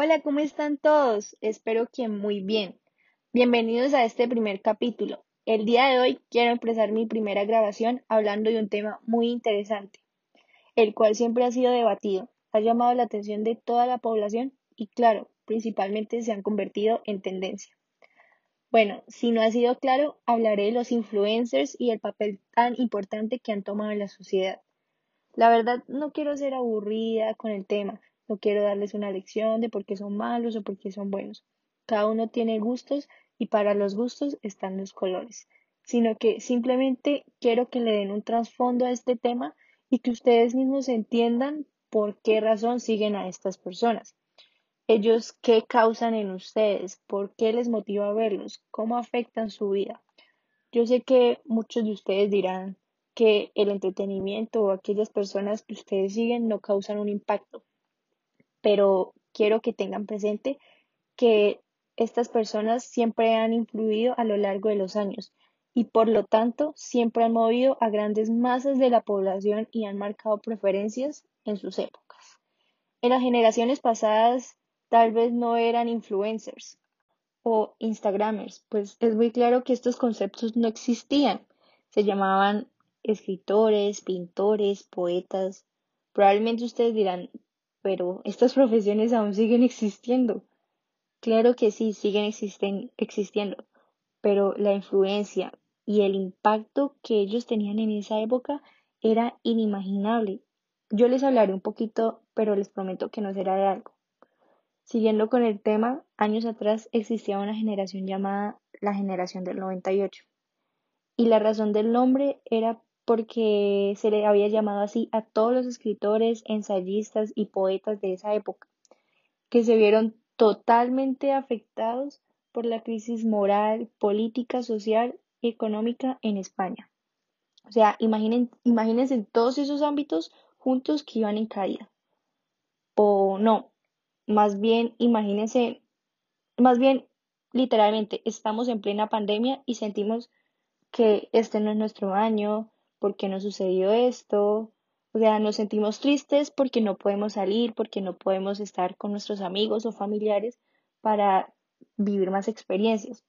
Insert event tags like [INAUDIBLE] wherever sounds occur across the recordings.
Hola, ¿cómo están todos? Espero que muy bien. Bienvenidos a este primer capítulo. El día de hoy quiero empezar mi primera grabación hablando de un tema muy interesante, el cual siempre ha sido debatido, ha llamado la atención de toda la población y claro, principalmente se han convertido en tendencia. Bueno, si no ha sido claro, hablaré de los influencers y el papel tan importante que han tomado en la sociedad. La verdad, no quiero ser aburrida con el tema, no quiero darles una lección de por qué son malos o por qué son buenos. Cada uno tiene gustos y para los gustos están los colores, sino que simplemente quiero que le den un trasfondo a este tema y que ustedes mismos entiendan por qué razón siguen a estas personas. Ellos, ¿qué causan en ustedes? ¿Por qué les motiva verlos? ¿Cómo afectan su vida? Yo sé que muchos de ustedes dirán que el entretenimiento o aquellas personas que ustedes siguen no causan un impacto, pero quiero que tengan presente que estas personas siempre han influido a lo largo de los años y por lo tanto siempre han movido a grandes masas de la población y han marcado preferencias en sus épocas. En las generaciones pasadas tal vez no eran influencers o instagramers, pues es muy claro que estos conceptos no existían. Se llamaban escritores, pintores, poetas. Probablemente ustedes dirán, pero estas [LAUGHS] profesiones aún siguen existiendo. Claro que sí, siguen existiendo, pero la influencia y el impacto que ellos tenían en esa época era inimaginable. Yo les hablaré un poquito, pero les prometo que no será de algo. Siguiendo con el tema, años atrás existía una generación llamada la generación del 98. Y la razón del nombre era porque se le había llamado así a todos los escritores, ensayistas y poetas de esa época, que se vieron totalmente afectados por la crisis moral, política, social y económica en España. O sea, imaginen, imagínense todos esos ámbitos juntos que iban en caída. O no, más bien imagínense, más bien literalmente estamos en plena pandemia y sentimos que este no es nuestro año, ¿por qué no sucedió esto? O sea, nos sentimos tristes porque no podemos salir, porque no podemos estar con nuestros amigos o familiares para vivir más experiencias.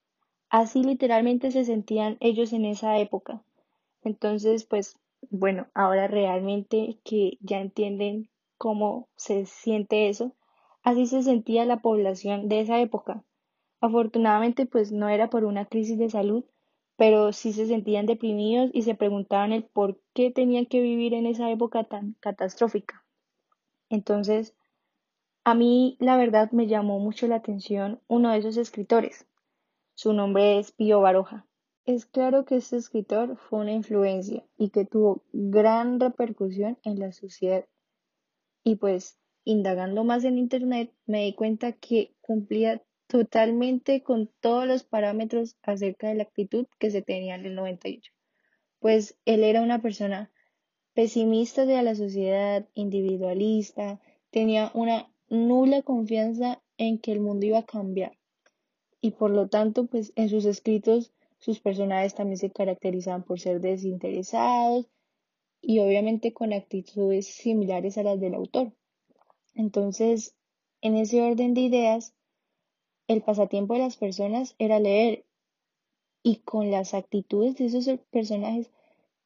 Así literalmente se sentían ellos en esa época. Entonces, pues bueno, ahora realmente que ya entienden cómo se siente eso, así se sentía la población de esa época. Afortunadamente, pues no era por una crisis de salud, pero sí se sentían deprimidos y se preguntaban el por qué tenían que vivir en esa época tan catastrófica. Entonces, a mí la verdad me llamó mucho la atención uno de esos escritores. Su nombre es Pío Baroja. Es claro que este escritor fue una influencia y que tuvo gran repercusión en la sociedad. Y pues, indagando más en Internet, me di cuenta que cumplía totalmente con todos los parámetros acerca de la actitud que se tenía en el 98. Pues él era una persona pesimista de la sociedad, individualista, tenía una nula confianza en que el mundo iba a cambiar. Y por lo tanto, pues en sus escritos sus personajes también se caracterizaban por ser desinteresados y obviamente con actitudes similares a las del autor. Entonces, en ese orden de ideas, el pasatiempo de las personas era leer y con las actitudes de esos personajes,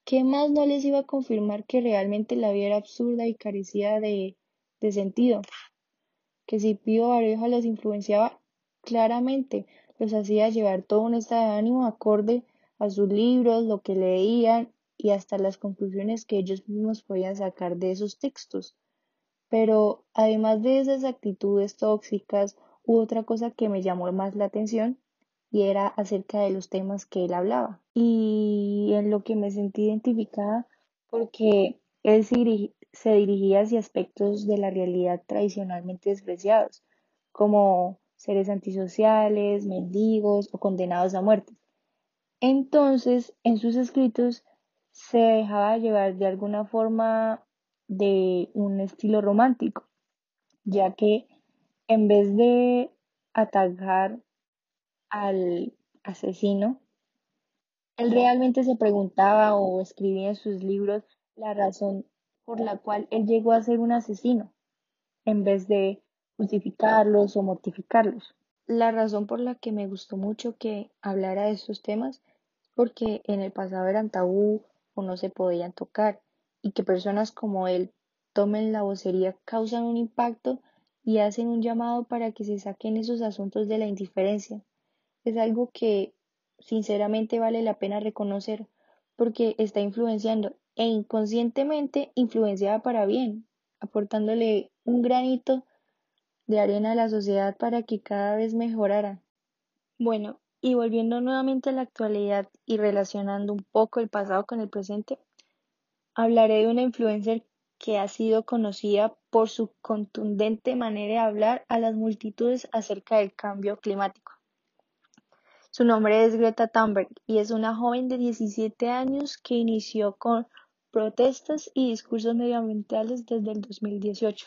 ¿qué más no les iba a confirmar que realmente la vida era absurda y carecía de, sentido? Que si Pío Baroja los influenciaba claramente, los hacía llevar todo un estado de ánimo acorde a sus libros, lo que leían y hasta las conclusiones que ellos mismos podían sacar de esos textos. Pero además de esas actitudes tóxicas Hubo otra cosa que me llamó más la atención y era acerca de los temas que él hablaba. Y en lo que me sentí identificada porque él se, dirigía hacia aspectos de la realidad tradicionalmente despreciados, como seres antisociales, mendigos o condenados a muerte. Entonces, en sus escritos se dejaba llevar de alguna forma de un estilo romántico, ya que en vez de atacar al asesino, él realmente se preguntaba o escribía en sus libros la razón por la cual él llegó a ser un asesino, en vez de justificarlos o mortificarlos. La razón por la que me gustó mucho que hablara de estos temas porque en el pasado eran tabú o no se podían tocar y que personas como él tomen la vocería causan un impacto y hacen un llamado para que se saquen esos asuntos de la indiferencia. Es algo que sinceramente vale la pena reconocer porque está influenciando e inconscientemente influenciada para bien, aportándole un granito de arena a la sociedad para que cada vez mejorara. Bueno, y volviendo nuevamente a la actualidad y relacionando un poco el pasado con el presente, hablaré de una influencer que ha sido conocida por su contundente manera de hablar a las multitudes acerca del cambio climático. Su nombre es Greta Thunberg y es una joven de 17 años que inició con protestas y discursos medioambientales desde el 2018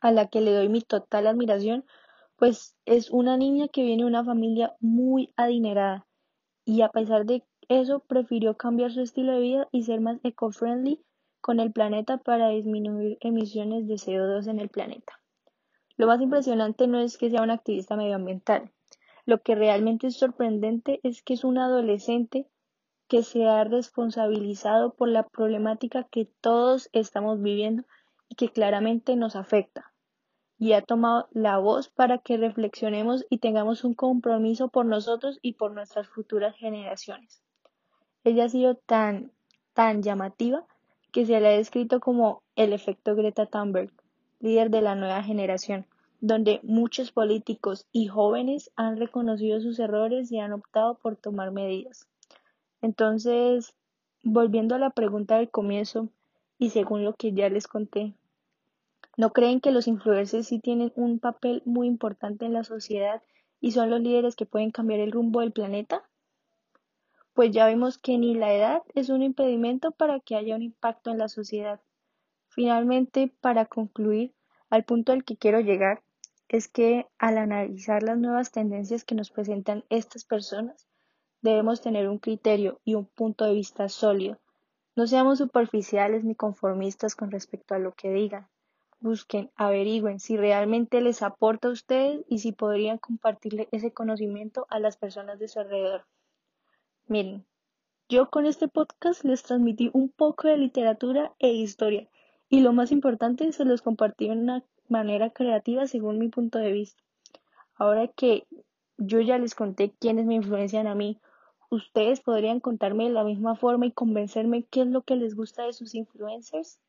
a la que le doy mi total admiración, pues es una niña que viene de una familia muy adinerada y a pesar de eso prefirió cambiar su estilo de vida y ser más eco-friendly con el planeta para disminuir emisiones de CO2 en el planeta. Lo más impresionante no es que sea una activista medioambiental. Lo que realmente es sorprendente es que es una adolescente que se ha responsabilizado por la problemática que todos estamos viviendo y que claramente nos afecta, y ha tomado la voz para que reflexionemos y tengamos un compromiso por nosotros y por nuestras futuras generaciones. Ella ha sido tan, tan llamativa que se le ha descrito como el efecto Greta Thunberg, líder de la nueva generación, donde muchos políticos y jóvenes han reconocido sus errores y han optado por tomar medidas. Entonces, volviendo a la pregunta del comienzo, y según lo que ya les conté, ¿no creen que los influencers sí tienen un papel muy importante en la sociedad y son los líderes que pueden cambiar el rumbo del planeta? Pues ya vemos que ni la edad es un impedimento para que haya un impacto en la sociedad. Finalmente, para concluir, al punto al que quiero llegar es que al analizar las nuevas tendencias que nos presentan estas personas, debemos tener un criterio y un punto de vista sólido no seamos superficiales ni conformistas con respecto a lo que digan. Busquen, averigüen si realmente les aporta a ustedes y si podrían compartirle ese conocimiento a las personas de su alrededor. Miren, yo con este podcast les transmití un poco de literatura e historia y lo más importante se los compartí de una manera creativa según mi punto de vista. Ahora que yo ya les conté quiénes me influencian a mí, ¿Ustedes podrían contarme de la misma forma y convencerme qué es lo que les gusta de sus influencers?